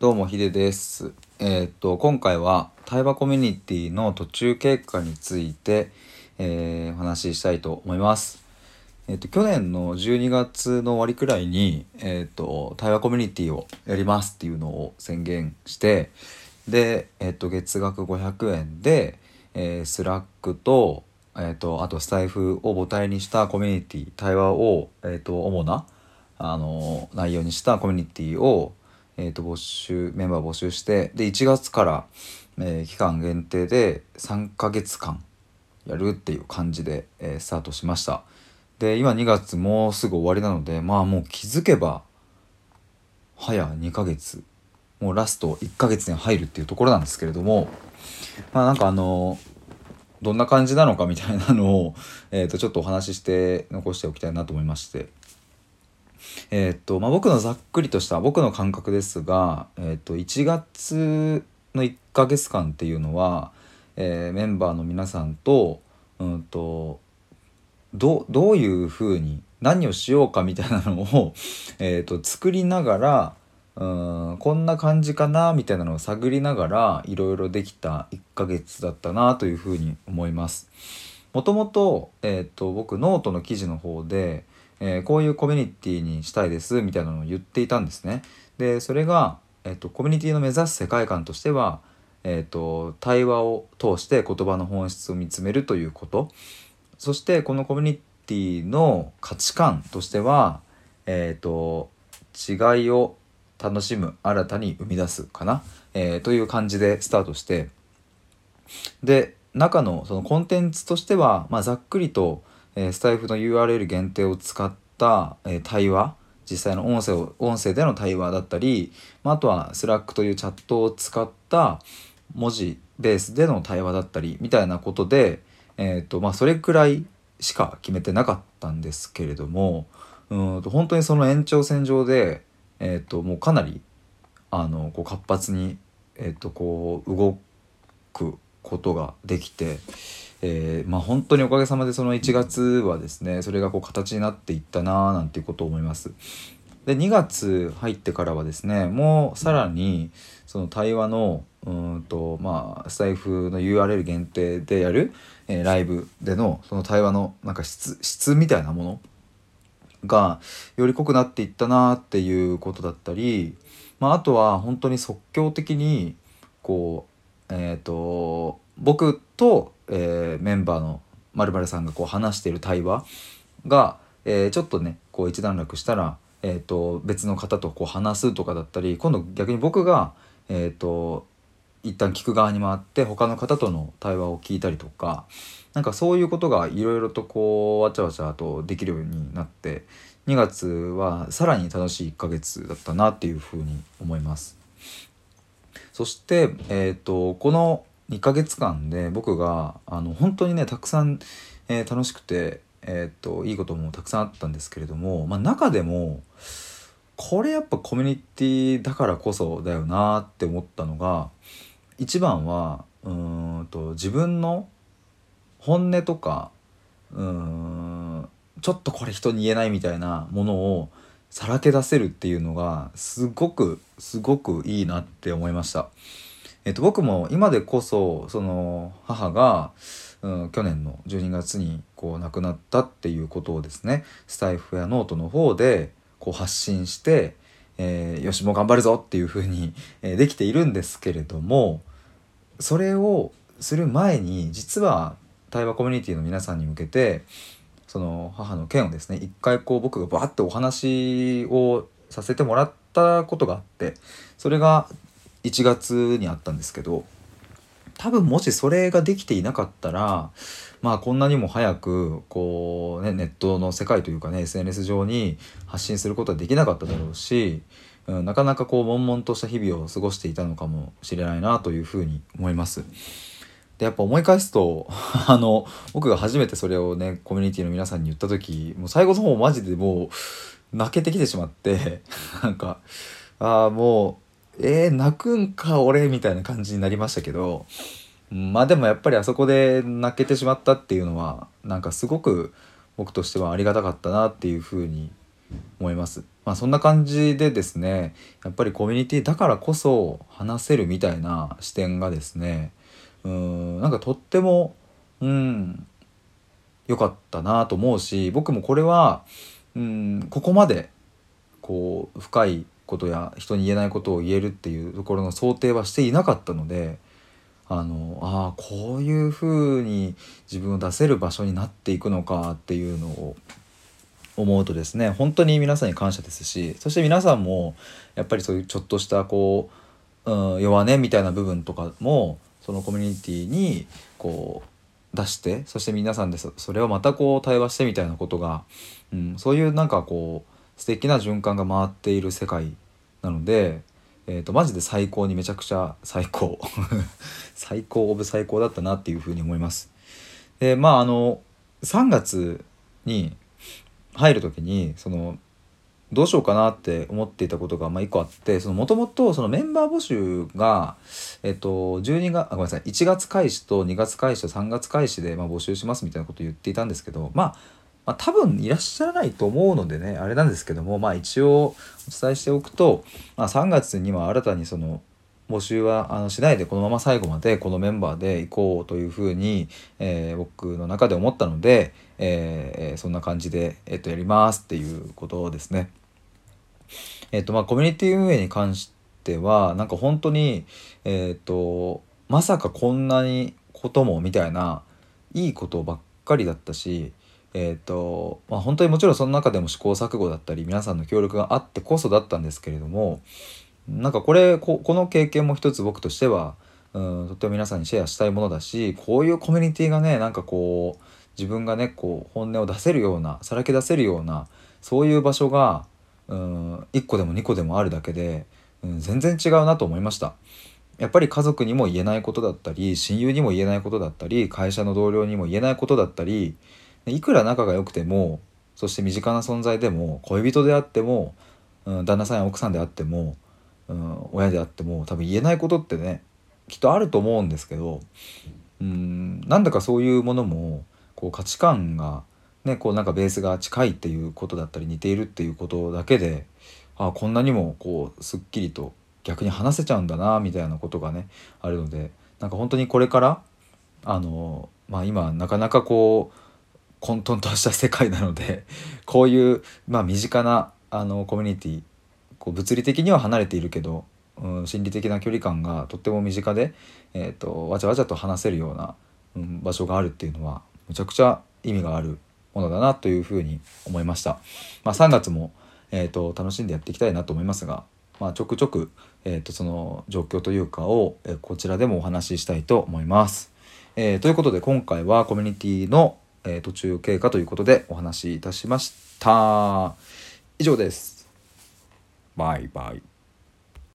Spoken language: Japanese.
どうもヒデです。えーっと今回は対話コミュニティの途中経過について、えーお話ししたいと思います。えーっと去年の12月の終わりくらいにえーっと対話コミュニティをやりますっていうのを宣言してでえっと月額500円で、えースラックとえーっとあとスタイフを母体にしたコミュニティ対話をえーっと主なあの内容にしたコミュニティをえー、と募集メンバー募集してで1月から、えー期間限定で3ヶ月間やるっていう感じで、えースタートしました。で今2月もうすぐ終わりなのでまあもう気づけば早2ヶ月もうラスト1ヶ月に入るっていうところなんですけれどもまあなんかあのどんな感じなのかみたいなのを、えー、とちょっとお話しして残しておきたいなと思いまして。えーっとまあ、僕のざっくりとした僕の感覚ですが、えーっと1月の1ヶ月間っていうのは、えーメンバーの皆さんと,、うん、とどどういうふうに何をしようかみたいなのを、えーっと作りながらうんこんな感じかなみたいなのを探りながらいろいろできた1ヶ月だったなというふうに思います。もともと,、えっと僕ノートの記事の方でえーこういうコミュニティにしたいですみたいなのを言っていたんですね。でそれが、えー、とコミュニティの目指す世界観としては、えー、と対話を通して言葉の本質を見つめるということ。そしてこのコミュニティの価値観としては、えー、と違いを楽しむ新たに生み出すかな、えーという感じでスタートして。で中のそのコンテンツとしては、まあ、ざっくりと、えースタイフの URL 限定を使った、えー対話実際の音声を音声での対話だったり、まあ、あとは Slack というチャットを使った文字ベースでの対話だったりみたいなことで、えーとまあ、それくらいしか決めてなかったんですけれどもうんと本当にその延長線上で、えー、ともうかなりあのこう活発に、えー、とこう動くことができて、えーまあ本当におかげさまでその1月はですねそれがこう形になっていったなあなんていうことを思います。で2月入ってからはですねもうさらにその対話のうんとまあスタイフの URL 限定でやる、えーライブでのその対話のなんか質質みたいなものがより濃くなっていったなっていうことだったり、まあ、あとは本当に即興的にこうえっ、と僕と、メンバーのまるさんがこう話している対話が、えーちょっとねこう一段落したら、えー、と別の方とこう話すとかだったり今度逆に僕が、えー、と一旦聞く側に回って他の方との対話を聞いたりとかなんかそういうことがいろいろとこうわちゃわちゃとできるようになって2月はさらに楽しい1ヶ月だったなっていうふうに思います。そして、えー、とこの2ヶ月間で僕があの本当にねたくさん、えー楽しくて、えー、といいこともたくさんあったんですけれども、まあ、中でもこれやっぱコミュニティだからこそだよなって思ったのが一番はうんと自分の本音とかうんちょっとこれ人に言えないみたいなものをさらけ出せるっていうのがすごくすごくいいなって思いました。えっと、僕も今でこそその母が、うん、去年の12月にこう亡くなったっていうことをですねスタイフやノートの方でこう発信して、えーよしもう頑張るぞっていうふうに、えーできているんですけれどもそれをする前に実は対話コミュニティの皆さんに向けてその母の件をですね一回こう僕がバーッとお話をさせてもらったことがあってそれが1月にあったんですけど多分もしそれができていなかったらまあこんなにも早くこう、ね、ネットの世界というかね SNS 上に発信することはできなかっただろうし、うん、なかなかこう悶々とした日々を過ごしていたのかもしれないなというふうに思います。でやっぱ思い返すと あの僕が初めてそれをねコミュニティの皆さんに言った時もう最後の方マジでもう泣けてきてしまって なんかああもうえー、泣くんか俺みたいな感じになりましたけどまあでもやっぱりあそこで泣けてしまったっていうのはなんかすごく僕としてはありがたかったなっていうふうに思います。まあ、そんな感じでですねやっぱりコミュニティだからこそ話せるみたいな視点がですねうんなんかとってもうん良かったなと思うし僕もこれはうんここまでこう深いことや人に言えないことを言えるっていうところの想定はしていなかったのであのあこういうふうに自分を出せる場所になっていくのかっていうのを思うとですね本当に皆さんに感謝ですしそして皆さんもやっぱりそういうちょっとしたこう、うん、弱音みたいな部分とかもそのコミュニティにこう出してそして皆さんでそれをまたこう対話してみたいなことが、うん、そういうなんかこう素敵な循環が回っている世界なので、えーと、マジで最高にめちゃくちゃ最高 最高オブ最高だったなっていうふうに思います。でまああの3月に入る時にそのどうしようかなって思っていたことがまあ1個あってもともとそのメンバー募集が、えっと、12月ごめんなさい1月開始と2月開始と3月開始でまあ募集しますみたいなことを言っていたんですけど、まあ、まあ多分いらっしゃらないと思うのでねあれなんですけどもまあ一応お伝えしておくと、まあ、3月には新たにその募集はあのしないでこのまま最後までこのメンバーで行こうというふうに、えー、僕の中で思ったので、えー、そんな感じで、えー、とやりますっていうことですね。えっ、とまあコミュニティ運営に関してはなんか本当にえっ、とまさかこんなにこともみたいないいことばっかりだったしえーとまあ、本当にもちろんその中でも試行錯誤だったり皆さんの協力があってこそだったんですけれどもなんかこれこの経験も一つ僕としてはうんとっても皆さんにシェアしたいものだしこういうコミュニティがねなんかこう自分がねこう本音を出せるようなさらけ出せるようなそういう場所がうん1個でも2個でもあるだけで、うん、全然違うなと思いました。やっぱり家族にも言えないことだったり親友にも言えないことだったり会社の同僚にも言えないことだったりいくら仲が良くてもそして身近な存在でも恋人であっても、うん、旦那さんや奥さんであってもうん、親であっても多分言えないことってねきっとあると思うんですけどうんなんだかそういうものもこう価値観がねこうなんかベースが近いっていうことだったり似ているっていうことだけであこんなにもこうすっきりと逆に話せちゃうんだなみたいなことがねあるのでなんか本当にこれからあのまあ今なかなかこう混沌とした世界なので こういう、まあ、身近なあのコミュニティこう物理的には離れているけど、うん、心理的な距離感がとっても身近で、えーと、わちゃわちゃと話せるような、うん、場所があるっていうのはむちゃくちゃ意味があるものだなというふうに思いました。まあ、3月も、えーと、楽しんでやっていきたいなと思いますが、まあ、ちょくちょく、えーと、その状況というかを、えー、こちらでもお話ししたいと思います。えー、ということで今回はコミュニティの、えー、途中経過ということでお話しいたしました。以上です。バイバイ